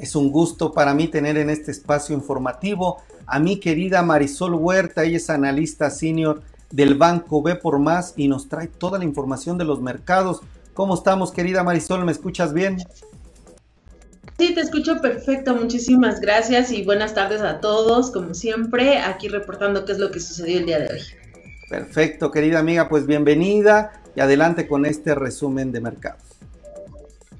Es un gusto para mí tener en este espacio informativo a mi querida Marisol Huerta, ella es analista senior del Banco B por Más y nos trae toda la información de los mercados. ¿Cómo estamos, querida Marisol? ¿Me escuchas bien? Sí, te escucho perfecto. Muchísimas gracias y buenas tardes a todos. Como siempre, aquí reportando qué es lo que sucedió el día de hoy. Perfecto, querida amiga, pues bienvenida y adelante con este resumen de mercados.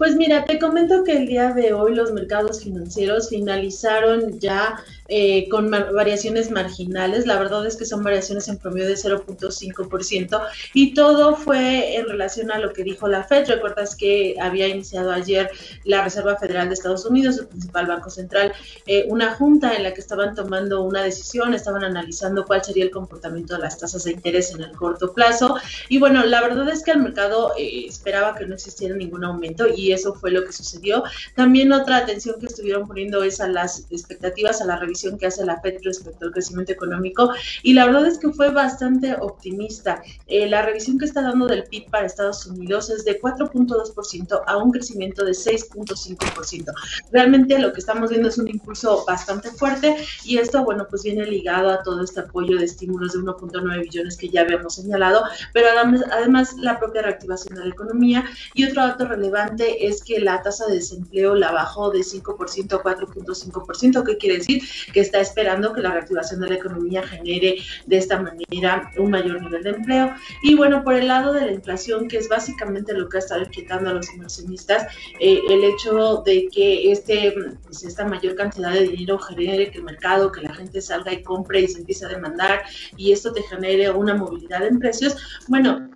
Pues mira, te comento que el día de hoy los mercados financieros finalizaron ya eh, con variaciones marginales. La verdad es que son variaciones en promedio de 0.5% y todo fue en relación a lo que dijo la Fed. Recuerdas que había iniciado ayer la Reserva Federal de Estados Unidos, el principal banco central, eh, una junta en la que estaban tomando una decisión, estaban analizando cuál sería el comportamiento de las tasas de interés en el corto plazo. Y bueno, la verdad es que el mercado eh, esperaba que no existiera ningún aumento y eso fue lo que sucedió. También otra atención que estuvieron poniendo es a las expectativas, a la revisión que hace la FED respecto al crecimiento económico y la verdad es que fue bastante optimista. Eh, la revisión que está dando del PIB para Estados Unidos es de 4.2% a un crecimiento de 6.5%. Realmente lo que estamos viendo es un impulso bastante fuerte y esto, bueno, pues viene ligado a todo este apoyo de estímulos de 1.9 billones que ya habíamos señalado, pero además, además la propia reactivación de la economía y otro dato relevante es que la tasa de desempleo la bajó de 5% a 4.5%, ¿qué quiere decir? Que está esperando que la reactivación de la economía genere de esta manera un mayor nivel de empleo. Y bueno, por el lado de la inflación, que es básicamente lo que ha estado inquietando a los inversionistas, eh, el hecho de que este, pues esta mayor cantidad de dinero genere que el mercado, que la gente salga y compre y se empiece a demandar y esto te genere una movilidad en precios, bueno,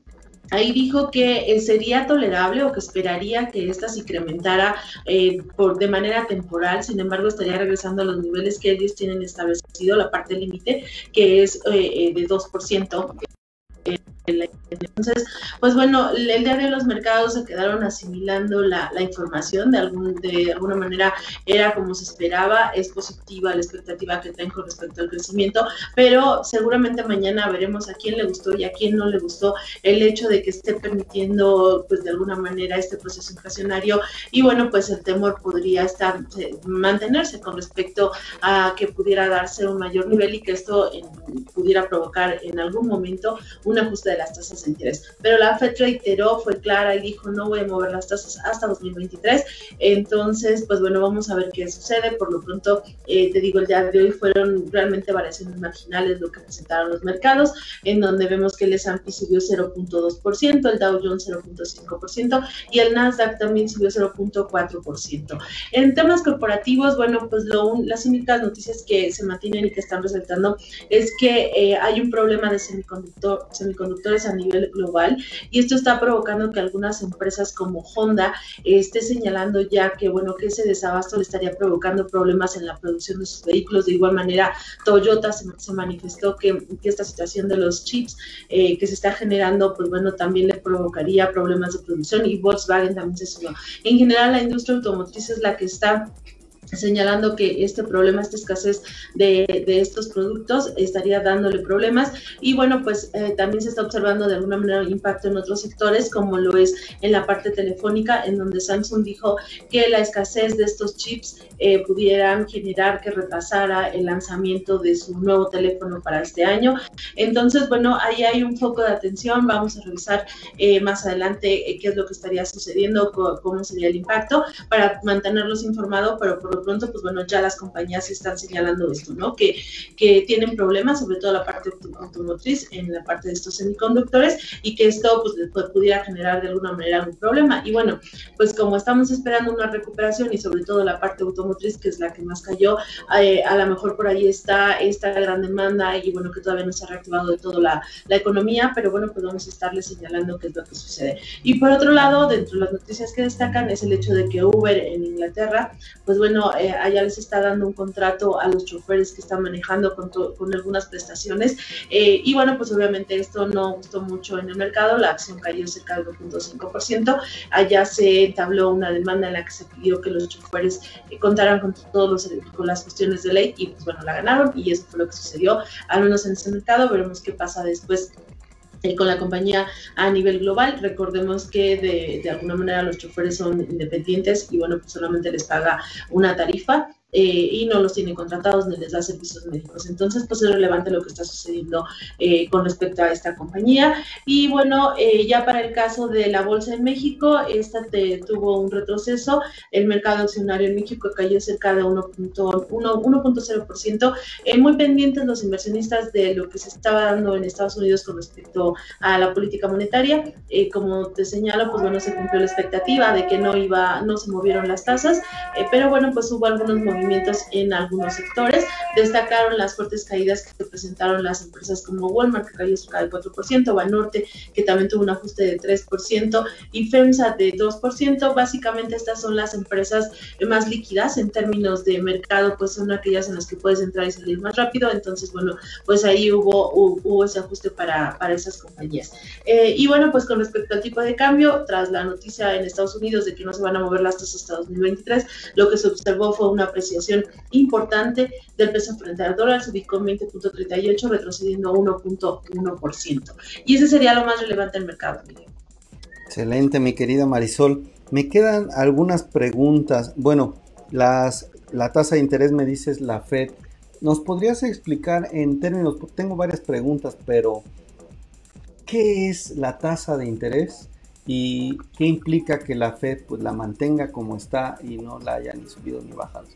Ahí dijo que eh, sería tolerable o que esperaría que ésta se incrementara eh, por, de manera temporal, sin embargo estaría regresando a los niveles que ellos tienen establecido, la parte límite, que es eh, de 2%. Entonces, pues bueno, el día de los mercados se quedaron asimilando la, información de, algún, de alguna manera, era como se esperaba, es positiva la expectativa que traen con respecto al crecimiento, pero seguramente mañana veremos a quién le gustó y a quién no le gustó el hecho de que esté permitiendo, pues de alguna manera, este proceso inflacionario y bueno, pues el temor podría estar, eh, mantenerse con respecto a que pudiera darse un mayor nivel y que esto pudiera provocar en algún momento un ajuste de las tasas de interés. Pero la FED reiteró, fue clara y dijo no voy a mover las tasas hasta 2023. Entonces, pues bueno, vamos a ver qué sucede. Por lo pronto, eh, te digo, el día de hoy fueron realmente variaciones marginales lo que presentaron los mercados, en donde vemos que el S&P subió 0.2%, el Dow Jones 0.5% y el Nasdaq también subió 0.4%. En temas corporativos, bueno, pues lo, las únicas noticias que se mantienen y que están resaltando es que eh, hay un problema de semiconductor, a nivel global y esto está provocando que algunas empresas como Honda esté señalando ya que bueno que ese desabasto le estaría provocando problemas en la producción de sus vehículos. De igual manera, Toyota se, manifestó que, esta situación de los chips eh, que se está generando, pues bueno, también le provocaría problemas de producción y Volkswagen también se sumó. En general, la industria automotriz es la que está señalando que este problema, esta escasez de, estos productos estaría dándole problemas y bueno, pues eh, también se está observando de alguna manera impacto en otros sectores como lo es en la parte telefónica en donde Samsung dijo que la escasez de estos chips eh, pudieran generar que retrasara el lanzamiento de su nuevo teléfono para este año. Entonces, bueno, ahí hay un foco de atención, vamos a revisar eh, más adelante qué es lo que estaría sucediendo, cómo sería el impacto para mantenerlos informados, pero por pronto, pues bueno, ya las compañías están señalando esto, ¿no? Que, que tienen problemas, sobre todo la parte automotriz, en la parte de estos semiconductores, y que esto pues pudiera generar de alguna manera algún problema. Y bueno, pues como estamos esperando una recuperación y sobre todo la parte automotriz, que es la que más cayó, eh, a lo mejor por ahí está esta gran demanda y bueno, que todavía no se ha reactivado de todo la, la economía, pero bueno, pues vamos a estarle señalando qué es lo que sucede. Y por otro lado, dentro de las noticias que destacan es el hecho de que Uber en Inglaterra, pues bueno, eh, allá les está dando un contrato a los choferes que están manejando con, con algunas prestaciones. Eh, y bueno, pues obviamente esto no gustó mucho en el mercado, la acción cayó cerca del 2.5%. Allá se entabló una demanda en la que se pidió que los choferes eh, contaran con todos los, con las cuestiones de ley y pues bueno, la ganaron y eso fue lo que sucedió, al menos en ese mercado. Veremos qué pasa después con la compañía a nivel global. Recordemos que de, de, alguna manera los choferes son independientes y bueno, pues solamente les paga una tarifa eh, y no los tiene contratados ni les da servicios médicos. Entonces, pues es relevante lo que está sucediendo eh, con respecto a esta compañía. Y bueno, eh, ya para el caso de la bolsa en México, esta te, tuvo un retroceso. El mercado accionario en México cayó cerca de 1.0%. muy pendientes los inversionistas de lo que se estaba dando en Estados Unidos con respecto a la política monetaria. como te señalo, pues bueno, se cumplió la expectativa de que no iba, no se movieron las tasas, pero bueno, pues hubo algunos movimientos en algunos sectores. Destacaron las fuertes caídas que presentaron las empresas como Walmart, que cayó cerca del 4%, Banorte, que también tuvo un ajuste de 3%, y FEMSA de 2%. Básicamente estas son las empresas más líquidas en términos de mercado, pues son aquellas en las que puedes entrar y salir más rápido. Entonces, bueno, pues ahí hubo, hubo, ese ajuste para, para esas compañías. Eh, y bueno, pues con respecto al tipo de cambio, tras la noticia en Estados Unidos de que no se van a mover las tasas hasta 2023, lo que se observó fue una apreciación importante del peso frente al dólar, se ubicó en 20.38, retrocediendo 1.1%. Y ese sería lo más relevante del mercado. Excelente, mi querida Marisol. Me quedan algunas preguntas. Bueno, las, la tasa de interés me dices la Fed. ¿Nos podrías explicar en términos, tengo varias preguntas, pero ¿qué es la tasa de interés? ¿Y qué implica que la Fed pues, la mantenga como está y no la haya ni subido ni bajado?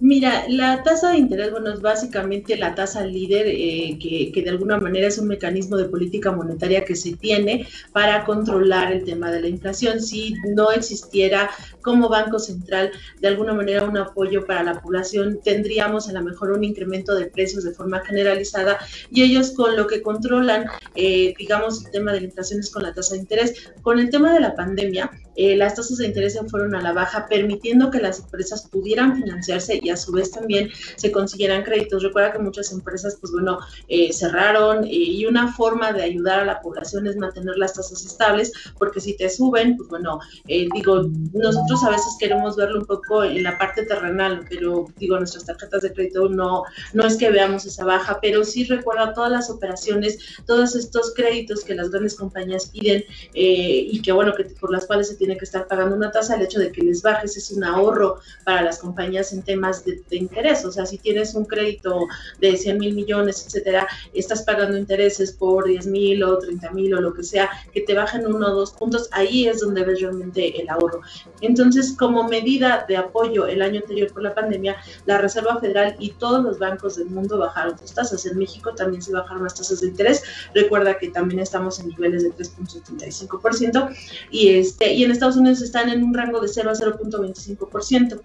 Mira, la tasa de interés, bueno, es básicamente la tasa líder, eh, que, que, de alguna manera es un mecanismo de política monetaria que se tiene para controlar el tema de la inflación. Si no existiera como Banco Central de alguna manera un apoyo para la población, tendríamos a lo mejor un incremento de precios de forma generalizada y ellos con lo que controlan, eh, digamos, el tema de la inflación es con la tasa de interés. Con el tema de la pandemia, eh, las tasas de interés se fueron a la baja, permitiendo que las empresas pudieran financiarse y a su vez también se consiguieran créditos. Recuerda que muchas empresas, pues bueno, eh, cerraron eh, y una forma de ayudar a la población es mantener las tasas estables, porque si te suben, pues bueno, digo, nosotros a veces queremos verlo un poco en la parte terrenal, pero digo, nuestras tarjetas de crédito no, no es que veamos esa baja, pero sí recuerda todas las operaciones, todos estos créditos que las grandes compañías piden y que bueno, que por las cuales se tiene que estar pagando una tasa, el hecho de que les bajes es un ahorro para las compañías en temas de, interés. O sea, si tienes un crédito de 100 mil millones, etcétera, estás pagando intereses por 10 mil o 30 mil o lo que sea, que te bajen uno o dos puntos, ahí es donde ves realmente el ahorro. Entonces, como medida de apoyo el año anterior por la pandemia, la Reserva Federal y todos los bancos del mundo bajaron sus tasas. En México también se bajaron las tasas de interés. Recuerda que también estamos en niveles de 3.75% y este y en Estados Unidos están en un rango de 0 a 0.25%.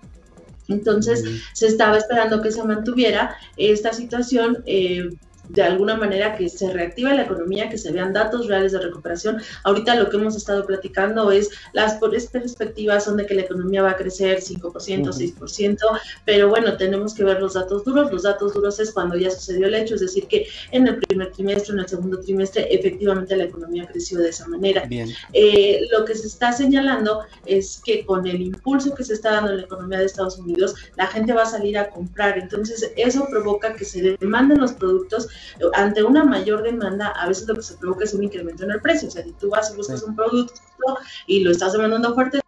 Entonces, se estaba esperando que se mantuviera esta situación. Eh, de alguna manera que se reactive la economía, que se vean datos reales de recuperación. Ahorita lo que hemos estado platicando es las perspectivas son de que la economía va a crecer 5%, 6%, pero bueno, tenemos que ver los datos duros. Los datos duros es cuando ya sucedió el hecho, es decir, que en el primer trimestre, en el segundo trimestre, efectivamente la economía creció de esa manera. Eh, lo que se está señalando es que con el impulso que se está dando en la economía de Estados Unidos, la gente va a salir a comprar. Entonces, eso provoca que se demanden los productos ante una mayor demanda, a veces lo que se provoca es un incremento en el precio. O sea, si tú vas y buscas un producto y lo estás demandando fuerte,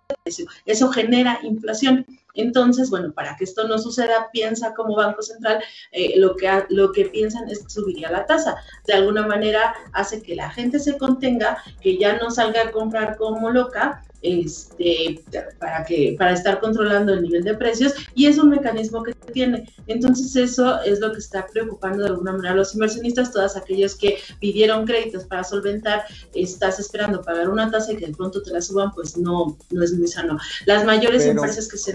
eso genera inflación. Entonces, bueno, para que esto no suceda, piensa como Banco Central, eh, lo, que, lo que piensan es que subiría la tasa. De alguna manera hace que la gente se contenga, que ya no salga a comprar como loca, este, para, que, para estar controlando el nivel de precios y es un mecanismo que tiene. Entonces eso es lo que está preocupando de alguna manera a los inversionistas, todos aquellos que pidieron créditos para solventar, estás esperando pagar una tasa y que de pronto te la suban, pues no, no es muy sano. Las mayores empresas que se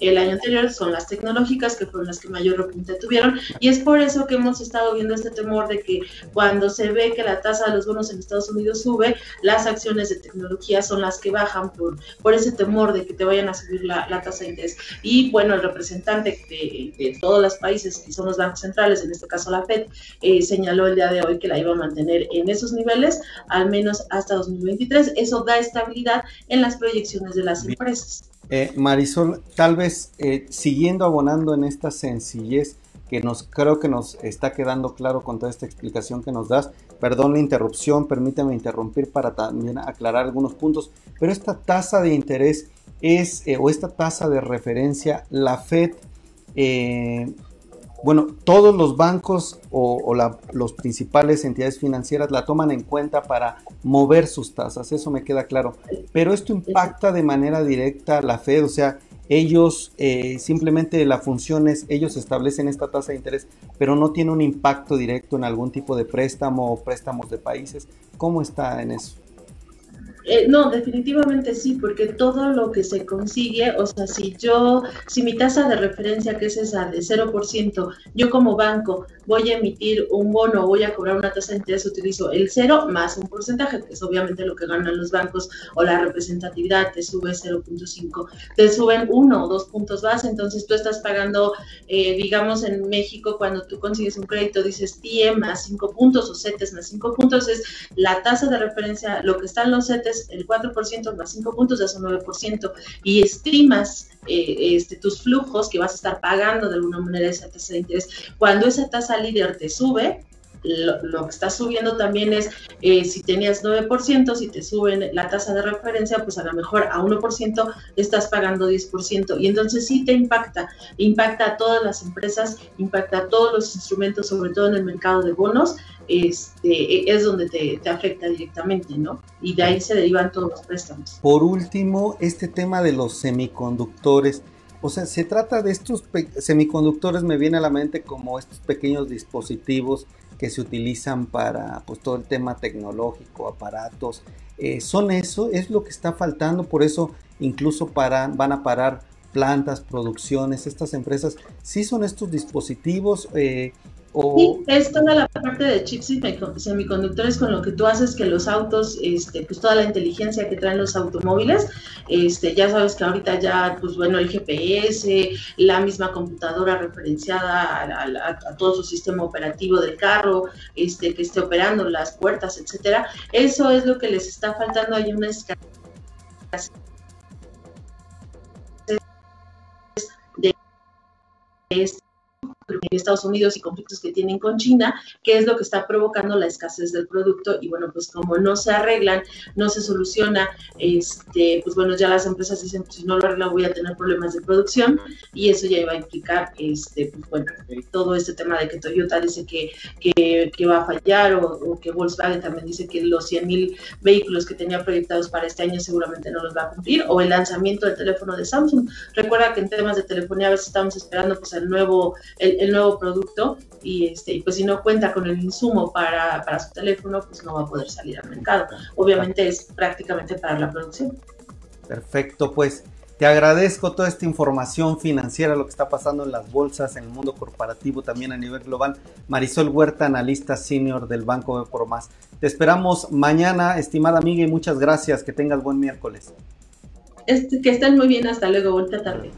el año anterior son las tecnológicas, que fueron las que mayor repunte tuvieron y es por eso que hemos estado viendo este temor de que cuando se ve que la tasa de los bonos en Estados Unidos sube, las acciones de tecnología son las que bajan por, por ese temor de que te vayan a subir la, tasa de interés. Y bueno, el representante de, todos los países, que son los bancos centrales, en este caso la FED, eh, señaló el día de hoy que la iba a mantener en esos niveles, al menos hasta 2023. Eso da estabilidad en las proyecciones de las empresas. Eh, Marisol, tal vez eh, siguiendo abonando en esta sencillez que nos creo que nos está quedando claro con toda esta explicación que nos das, Perdón la interrupción, permítame interrumpir para también aclarar algunos puntos, pero esta tasa de interés es, eh, o esta tasa de referencia, la Fed, bueno, todos los bancos o, los principales entidades financieras la toman en cuenta para mover sus tasas, eso me queda claro, pero esto impacta de manera directa a la Fed, o sea, ellos eh, simplemente la función es, ellos establecen esta tasa de interés, pero no tiene un impacto directo en algún tipo de préstamo o préstamos de países. ¿Cómo está en eso? Eh, no, definitivamente sí, porque todo lo que se consigue, o sea, si yo, si mi tasa de referencia, que es esa de 0%, yo como banco voy a emitir un bono, voy a cobrar una tasa de interés, utilizo el 0 más un porcentaje, que es obviamente lo que ganan los bancos, o la representatividad te sube 0.5, te suben uno o dos puntos base, entonces tú estás pagando, eh, digamos, en México, cuando tú consigues un crédito, dices TIE más 5 puntos o CETES más 5 puntos, es la tasa de referencia, lo que están los CETES el 4% más 5 puntos ya son 9%, y estimas eh, este, tus flujos que vas a estar pagando de alguna manera esa tasa de interés. Cuando esa tasa líder te sube, lo, que está subiendo también es, eh, si tenías 9%, si te suben la tasa de referencia, pues a lo mejor a 1% estás pagando 10%. Y entonces sí te impacta, impacta a todas las empresas, impacta a todos los instrumentos, sobre todo en el mercado de bonos, este, es donde te, te, afecta directamente, ¿no? Y de ahí se derivan todos los préstamos. Por último, este tema de los semiconductores. O sea, se trata de estos semiconductores, me viene a la mente como estos pequeños dispositivos que se utilizan para pues, todo el tema tecnológico, aparatos. Eh, son eso, es lo que está faltando, por eso incluso para, van a parar plantas, producciones, estas empresas, sí son estos dispositivos, eh, Sí, es toda la parte de chips y semiconductores con lo que tú haces que los autos, este, pues toda la inteligencia que traen los automóviles, este, ya sabes que ahorita ya, pues bueno, el GPS, la misma computadora referenciada a, todo su sistema operativo del carro, este, que esté operando las puertas, etcétera, eso es lo que les está faltando. Hay una escasez de este en Estados Unidos y conflictos que tienen con China, que es lo que está provocando la escasez del producto y bueno, pues como no se arreglan, no se soluciona, este, pues bueno, ya las empresas dicen, pues si no lo arreglan voy a tener problemas de producción y eso ya iba a implicar, este, pues bueno, todo este tema de que Toyota dice que, que, va a fallar o, que Volkswagen también dice que los 100 mil vehículos que tenía proyectados para este año seguramente no los va a cumplir o el lanzamiento del teléfono de Samsung. Recuerda que en temas de telefonía a veces estamos esperando pues el nuevo, el, nuevo producto y este pues si no cuenta con el insumo para, para su teléfono, pues no va a poder salir al mercado. Obviamente es prácticamente para la producción. Perfecto, pues te agradezco toda esta información financiera, lo que está pasando en las bolsas, en el mundo corporativo, también a nivel global. Marisol Huerta, analista senior del Banco de Por Más. Te esperamos mañana, estimada amiga, y muchas gracias. Que tengas buen miércoles. Este, que estén muy bien, hasta luego, vuelta tarde.